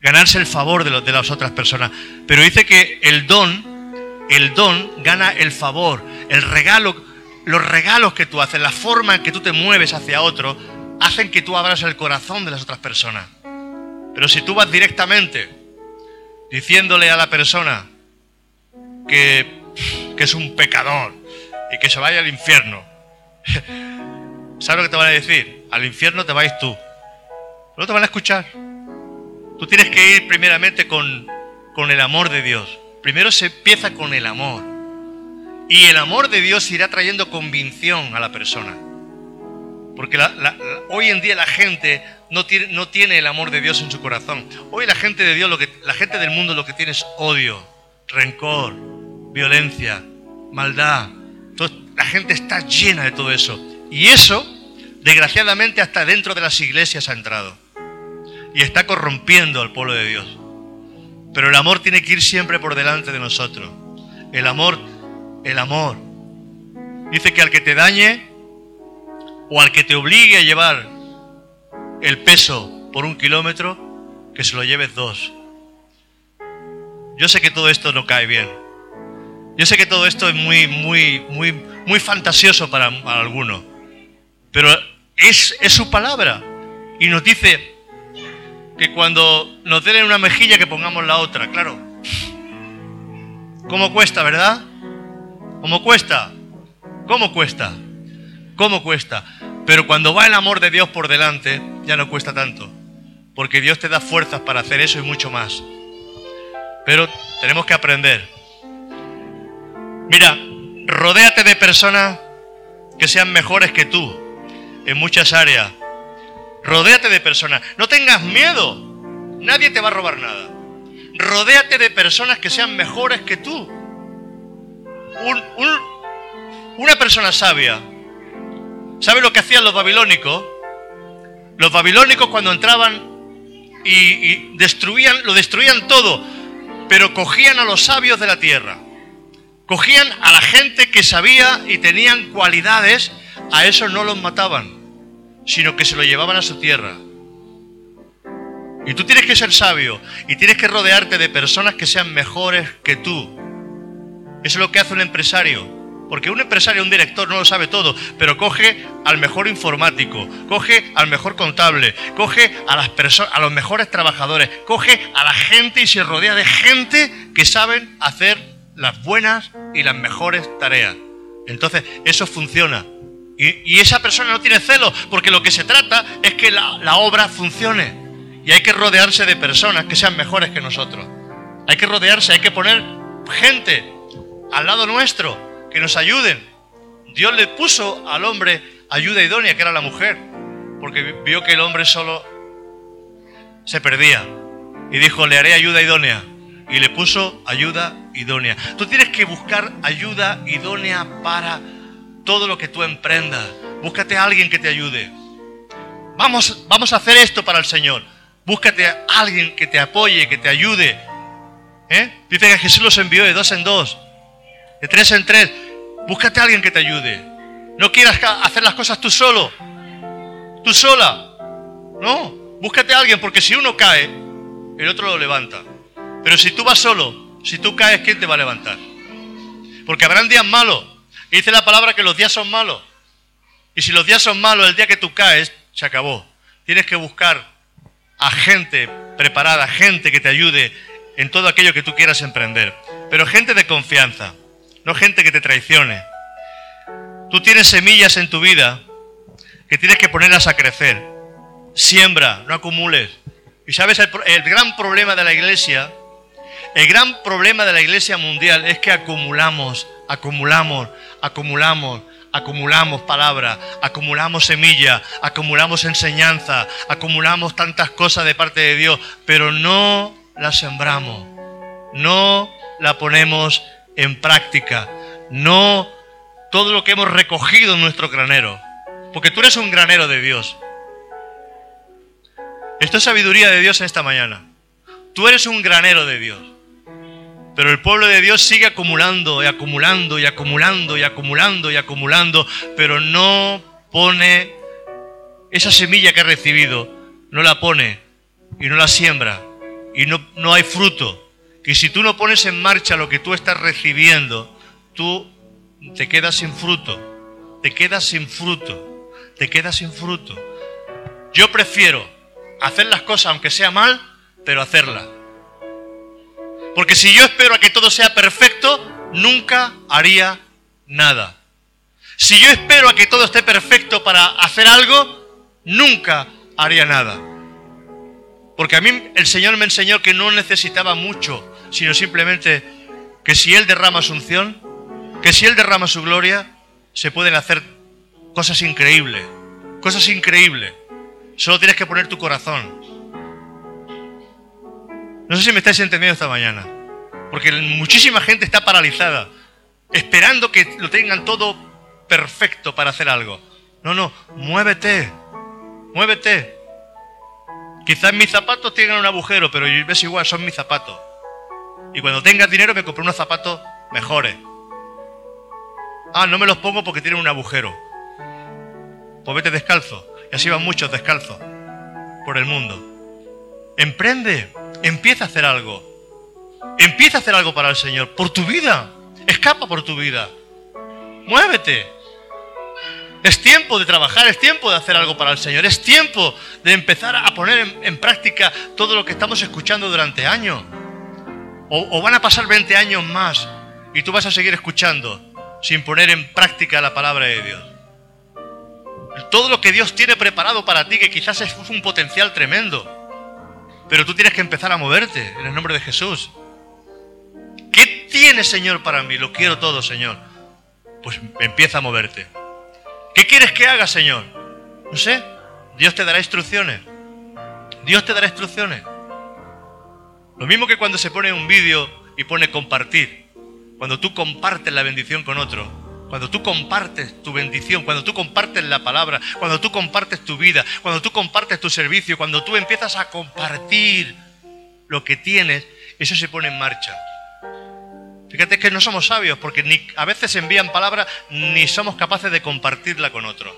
ganarse el favor de, las otras personas. Pero dice que el don, el don gana el favor, el regalo, los regalos que tú haces, la forma en que tú te mueves hacia otro, hacen que tú abras el corazón de las otras personas. Pero si tú vas directamente diciéndole a la persona que es un pecador y que se vaya al infierno, ¿sabes lo que te van a decir? Al infierno te vais tú. No te van a escuchar. Tú tienes que ir primeramente con, con el amor de Dios. Primero se empieza con el amor. Y el amor de Dios irá trayendo convicción a la persona. Porque hoy en día la gente no tiene, no tiene, el amor de Dios en su corazón. Hoy la gente de Dios, lo que, la gente del mundo lo que tiene es odio, rencor, violencia, maldad. La gente está llena de todo eso. Y eso desgraciadamente hasta dentro de las iglesias ha entrado y está corrompiendo al pueblo de Dios. Pero el amor tiene que ir siempre por delante de nosotros. El amor, el amor. Dice que al que te dañe o al que te obligue a llevar el peso por un kilómetro, que se lo lleves dos. Yo sé que todo esto no cae bien. Yo sé que todo esto es muy, muy, muy, muy fantasioso para, algunos. Pero es, su palabra. Y nos dice que cuando nos den una mejilla que pongamos la otra, claro. ¿Cómo cuesta, verdad? ¿Cómo cuesta? ¿Cómo cuesta? ¿Cómo cuesta? Pero cuando va el amor de Dios por delante, ya no cuesta tanto. Porque Dios te da fuerzas para hacer eso y mucho más. Pero tenemos que aprender. Mira, rodéate de personas que sean mejores que tú en muchas áreas. Rodéate de personas. No tengas miedo. Nadie te va a robar nada. Rodéate de personas que sean mejores que tú. una persona sabia. ¿Sabe lo que hacían los babilónicos? Los babilónicos cuando entraban y, y destruían, lo destruían todo, pero cogían a los sabios de la tierra. Cogían a la gente que sabía y tenían cualidades, a esos no los mataban sino que se lo llevaban a su tierra. Y tú tienes que ser sabio y tienes que rodearte de personas que sean mejores que tú. Eso es lo que hace un empresario. Porque un empresario, un director no lo sabe todo, pero coge al mejor informático, coge al mejor contable, coge a las personas, a los mejores trabajadores, coge a la gente y se rodea de gente que saben hacer las buenas y las mejores tareas. Entonces, eso funciona. Y, esa persona no tiene celo, porque lo que se trata es que la, obra funcione. Y hay que rodearse de personas que sean mejores que nosotros. Hay que rodearse, hay que poner gente al lado nuestro que nos ayuden. Dios le puso al hombre ayuda idónea, que era la mujer, porque vio que el hombre solo se perdía. Y dijo, le haré ayuda idónea. Y le puso ayuda idónea. Tú tienes que buscar ayuda idónea para todo lo que tú emprendas. Búscate a alguien que te ayude. Vamos, vamos a hacer esto para el Señor. Búscate a alguien que te apoye, que te ayude. ¿Eh? Dice que Jesús los envió de dos en dos, de tres en tres. Búscate a alguien que te ayude. No quieras hacer las cosas tú solo, tú sola. No, búscate a alguien porque si uno cae, el otro lo levanta. Pero si tú vas solo, si tú caes, ¿quién te va a levantar? Porque habrán días malos, y dice la palabra que los días son malos. Y si los días son malos, el día que tú caes, se acabó. Tienes que buscar a gente preparada, gente que te ayude en todo aquello que tú quieras emprender. Pero gente de confianza, no gente que te traicione. Tú tienes semillas en tu vida que tienes que ponerlas a crecer. Siembra, no acumules. Y sabes, el, el gran problema de la iglesia, el gran problema de la iglesia mundial es que acumulamos, acumulamos, acumulamos, acumulamos palabra, acumulamos semilla, acumulamos enseñanza, acumulamos tantas cosas de parte de Dios, pero no la sembramos, no la ponemos en práctica, no todo lo que hemos recogido en nuestro granero, porque tú eres un granero de Dios. Esto es sabiduría de Dios en esta mañana. Tú eres un granero de Dios. Pero el pueblo de Dios sigue acumulando y acumulando y acumulando y acumulando y acumulando, pero no pone esa semilla que ha recibido, no la pone y no la siembra y no, no hay fruto. Y si tú no pones en marcha lo que tú estás recibiendo, tú te quedas sin fruto, te quedas sin fruto, te quedas sin fruto. Yo prefiero hacer las cosas aunque sea mal, pero hacerlas. Porque si yo espero a que todo sea perfecto, nunca haría nada. Si yo espero a que todo esté perfecto para hacer algo, nunca haría nada. Porque a mí el Señor me enseñó que no necesitaba mucho, sino simplemente que si Él derrama su unción, que si Él derrama su gloria, se pueden hacer cosas increíbles. Cosas increíbles. Solo tienes que poner tu corazón. No sé si me estáis entendiendo esta mañana. Porque muchísima gente está paralizada, esperando que lo tengan todo perfecto para hacer algo. No, no, muévete, muévete. Quizás mis zapatos tengan un agujero, pero ves igual, son mis zapatos. Y cuando tengas dinero me compré unos zapatos mejores. Ah, no me los pongo porque tienen un agujero. Pues vete descalzo. Y así van muchos descalzos por el mundo. Emprende. Empieza a hacer algo. Empieza a hacer algo para el Señor. Por tu vida. Escapa por tu vida. Muévete. Es tiempo de trabajar, es tiempo de hacer algo para el Señor, es tiempo de empezar a poner en, práctica todo lo que estamos escuchando durante años. O, van a pasar 20 años más y tú vas a seguir escuchando sin poner en práctica la palabra de Dios. Todo lo que Dios tiene preparado para ti, que quizás es un potencial tremendo. Pero tú tienes que empezar a moverte en el nombre de Jesús. ¿Qué tienes, Señor, para mí? Lo quiero todo, Señor. Pues empieza a moverte. ¿Qué quieres que haga, Señor? No sé. Dios te dará instrucciones. Dios te dará instrucciones. Lo mismo que cuando se pone un vídeo y pone compartir. Cuando tú compartes la bendición con otro, cuando tú compartes tu bendición, cuando tú compartes la palabra, cuando tú compartes tu vida, cuando tú compartes tu servicio, cuando tú empiezas a compartir lo que tienes, eso se pone en marcha. Fíjate que no somos sabios porque ni a veces envían palabra ni somos capaces de compartirla con otro.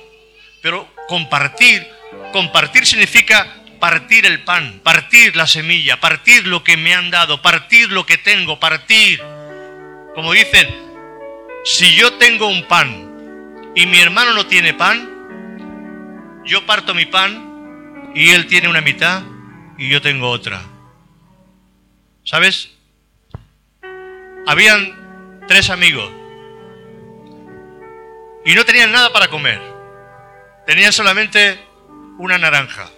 Pero compartir, compartir significa partir el pan, partir la semilla, partir lo que me han dado, partir lo que tengo, partir. Como dicen, si yo tengo un pan y mi hermano no tiene pan, yo parto mi pan y él tiene una mitad y yo tengo otra. ¿Sabes? Habían tres amigos y no tenían nada para comer. Tenían solamente una naranja.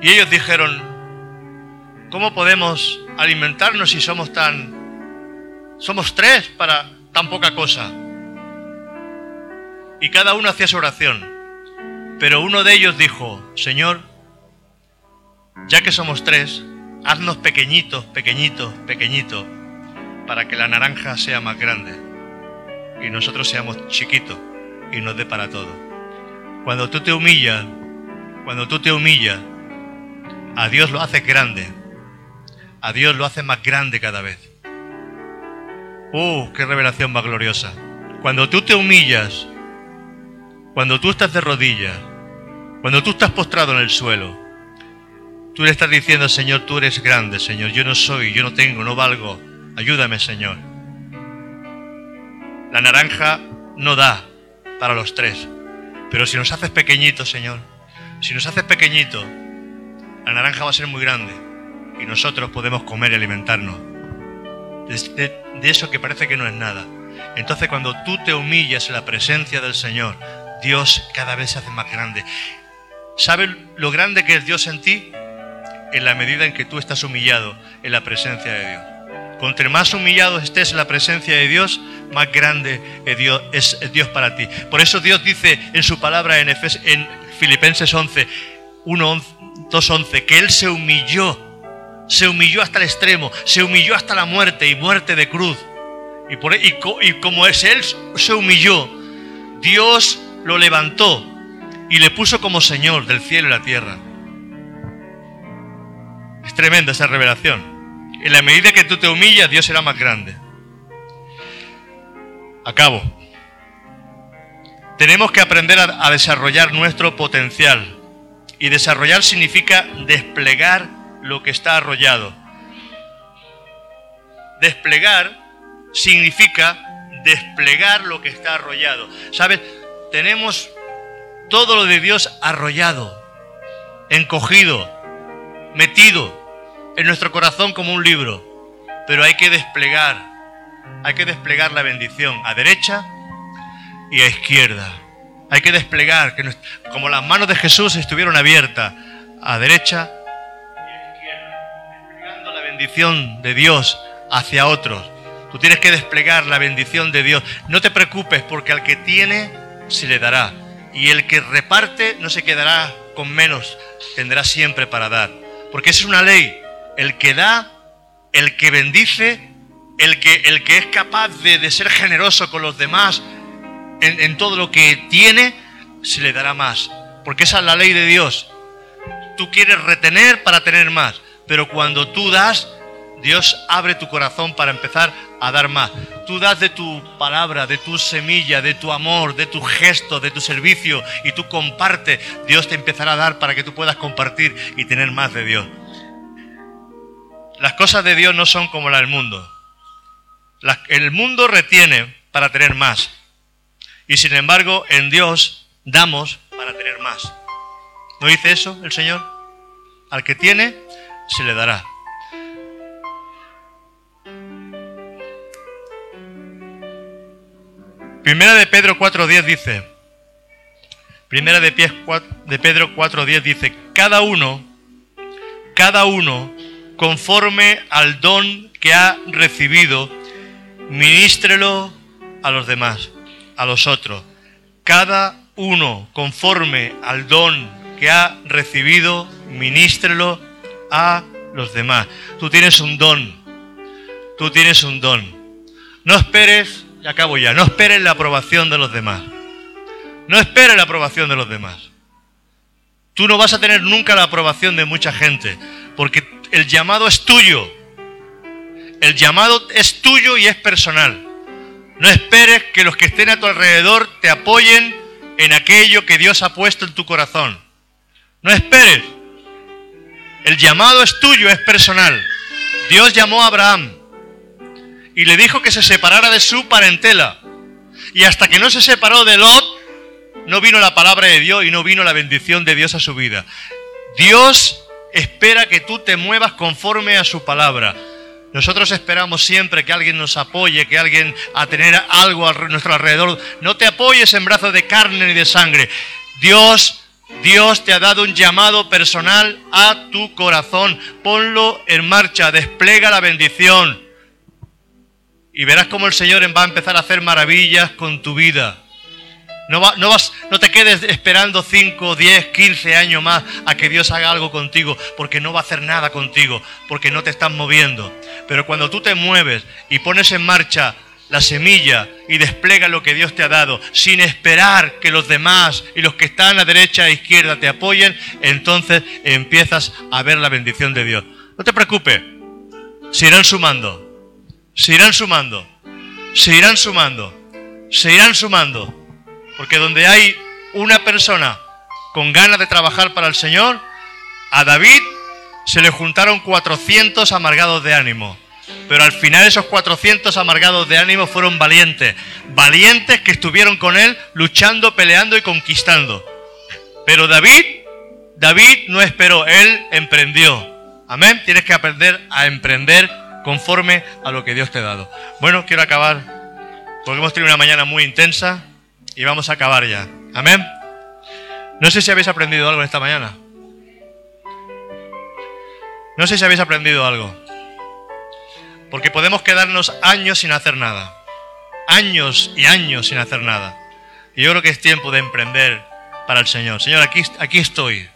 Y ellos dijeron, ¿cómo podemos alimentarnos si somos tan... Somos tres para tan poca cosa. Y cada uno hacía su oración. Pero uno de ellos dijo, Señor, ya que somos tres, haznos pequeñitos, pequeñitos, pequeñitos, para que la naranja sea más grande y nosotros seamos chiquitos y nos dé para todo. Cuando tú te humillas, cuando tú te humillas, a Dios lo haces grande, a Dios lo hace más grande cada vez. ¡Uh, qué revelación más gloriosa! Cuando tú te humillas, cuando tú estás de rodillas, cuando tú estás postrado en el suelo, tú le estás diciendo, Señor, tú eres grande, Señor, yo no soy, yo no tengo, no valgo, ayúdame, Señor. La naranja no da para los tres, pero si nos haces pequeñitos, Señor, si nos haces pequeñitos, la naranja va a ser muy grande y nosotros podemos comer y alimentarnos de, eso que parece que no es nada. Entonces cuando tú te humillas en la presencia del Señor, Dios cada vez se hace más grande. ¿Sabes lo grande que es Dios en ti? En la medida en que tú estás humillado en la presencia de Dios. Cuanto más humillado estés en la presencia de Dios, más grande es Dios, para ti. Por eso Dios dice en su palabra en, en Filipenses 11, 1, 2, 11, que Él se humilló, se humilló hasta el extremo, se humilló hasta la muerte y muerte de cruz. Y, por, y, como es Él se humilló, Dios lo levantó y le puso como Señor del cielo y la tierra. Es tremenda esa revelación. En la medida que tú te humillas, Dios será más grande. Acabo. Tenemos que aprender a desarrollar nuestro potencial. Y desarrollar significa desplegar lo que está arrollado. Desplegar significa desplegar lo que está arrollado. ¿Sabes? Tenemos todo lo de Dios arrollado, encogido, metido en nuestro corazón como un libro. Pero hay que desplegar, hay que desplegar la bendición a derecha y a izquierda. Hay que desplegar, que como las manos de Jesús estuvieron abiertas a derecha bendición de Dios hacia otros. Tú tienes que desplegar la bendición de Dios. No te preocupes porque al que tiene se le dará. Y el que reparte no se quedará con menos, tendrá siempre para dar. Porque es una ley. El que da, el que bendice, el que, el que es capaz de, ser generoso con los demás en, en todo lo que tiene, se le dará más. Porque esa es la ley de Dios. Tú quieres retener para tener más. Pero cuando tú das, Dios abre tu corazón para empezar a dar más. Tú das de tu palabra, de tu semilla, de tu amor, de tu gesto, de tu servicio y tú comparte. Dios te empezará a dar para que tú puedas compartir y tener más de Dios. Las cosas de Dios no son como las del mundo. el mundo retiene para tener más. Y sin embargo, en Dios damos para tener más. ¿No dice eso el Señor? Al que tiene, se le dará. Primera de Pedro 4.10 dice, Primera de, de Pedro 4.10 dice, cada uno, cada uno, conforme al don que ha recibido, ministrelo a los demás, a los otros. Cada uno, conforme al don que ha recibido, ministrelo a los demás. Tú tienes un don, tú tienes un don. No esperes y acabo ya. No esperes la aprobación de los demás. No esperes la aprobación de los demás. Tú no vas a tener nunca la aprobación de mucha gente, porque el llamado es tuyo. El llamado es tuyo y es personal. No esperes que los que estén a tu alrededor te apoyen en aquello que Dios ha puesto en tu corazón. No esperes. El llamado es tuyo, es personal. Dios llamó a Abraham y le dijo que se separara de su parentela. Y hasta que no se separó de Lot, no vino la palabra de Dios y no vino la bendición de Dios a su vida. Dios espera que tú te muevas conforme a su palabra. Nosotros esperamos siempre que alguien nos apoye, que alguien a tener algo a nuestro alrededor. No te apoyes en brazos de carne ni de sangre. Dios, Dios te ha dado un llamado personal a tu corazón. Ponlo en marcha, desplega la bendición. Y verás cómo el Señor va a empezar a hacer maravillas con tu vida. No, vas, no te quedes esperando 5, 10, 15 años más a que Dios haga algo contigo, porque no va a hacer nada contigo, porque no te estás moviendo. Pero cuando tú te mueves y pones en marcha la semilla y despliega lo que Dios te ha dado, sin esperar que los demás y los que están a derecha e izquierda te apoyen, entonces empiezas a ver la bendición de Dios. No te preocupes, se irán sumando se irán sumando, se irán sumando, se irán sumando. Porque donde hay una persona con ganas de trabajar para el Señor, a David se le juntaron 400 amargados de ánimo. Pero al final esos 400 amargados de ánimo fueron valientes. Valientes que estuvieron con él luchando, peleando y conquistando. Pero David David no esperó, él emprendió. Amén. Tienes que aprender a emprender conforme a lo que Dios te ha dado. Bueno, quiero acabar porque hemos tenido una mañana muy intensa y vamos a acabar ya. Amén. No sé si habéis aprendido algo esta mañana. No sé si habéis aprendido algo. Porque podemos quedarnos años sin hacer nada. Años y años sin hacer nada. Y yo creo que es tiempo de emprender para el Señor. Señor, aquí, aquí estoy.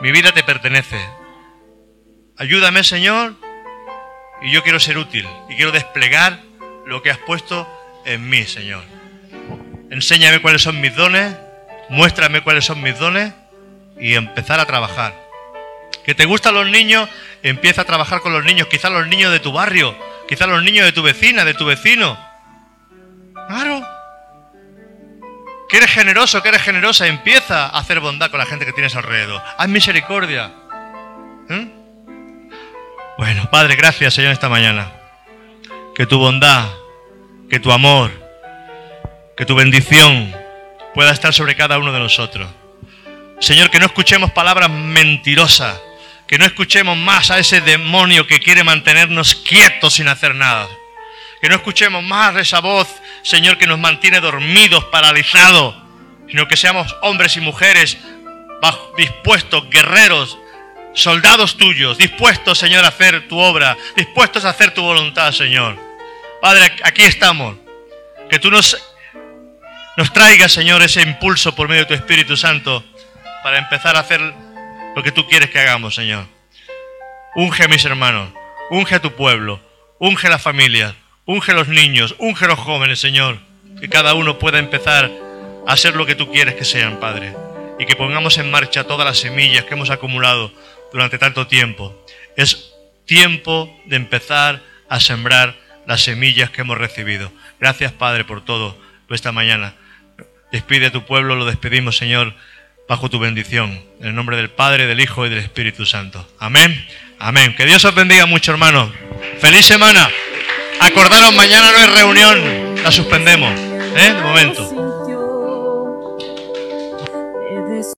Mi vida te pertenece. Ayúdame, Señor. Y yo quiero ser útil. Y quiero desplegar lo que has puesto en mí, Señor. Enséñame cuáles son mis dones. Muéstrame cuáles son mis dones. Y empezar a trabajar. Que te gustan los niños, empieza a trabajar con los niños. Quizás los niños de tu barrio. Quizás los niños de tu vecina, de tu vecino. Claro. Que eres generoso, que eres generosa, empieza a hacer bondad con la gente que tienes alrededor. Haz misericordia. ¿Eh? Bueno, Padre, gracias Señor esta mañana. Que tu bondad, que tu amor, que tu bendición pueda estar sobre cada uno de nosotros. Señor, que no escuchemos palabras mentirosas, que no escuchemos más a ese demonio que quiere mantenernos quietos sin hacer nada. Que no escuchemos más esa voz, Señor, que nos mantiene dormidos, paralizados, sino que seamos hombres y mujeres dispuestos, guerreros, soldados tuyos, dispuestos, Señor, a hacer tu obra, dispuestos a hacer tu voluntad, Señor. Padre, aquí estamos. Que tú nos, nos traigas, Señor, ese impulso por medio de tu Espíritu Santo para empezar a hacer lo que tú quieres que hagamos, Señor. Unge a mis hermanos, unge a tu pueblo, unge a la familia, Unge los niños, unge los jóvenes, Señor. Que cada uno pueda empezar a ser lo que tú quieres que sean, Padre. Y que pongamos en marcha todas las semillas que hemos acumulado durante tanto tiempo. Es tiempo de empezar a sembrar las semillas que hemos recibido. Gracias, Padre, por todo esta mañana. Despide a tu pueblo, lo despedimos, Señor, bajo tu bendición. En el nombre del Padre, del Hijo y del Espíritu Santo. Amén. Amén. Que Dios os bendiga mucho, hermanos. Feliz semana. Acordaros, mañana no hay reunión, la suspendemos, ¿eh? De momento.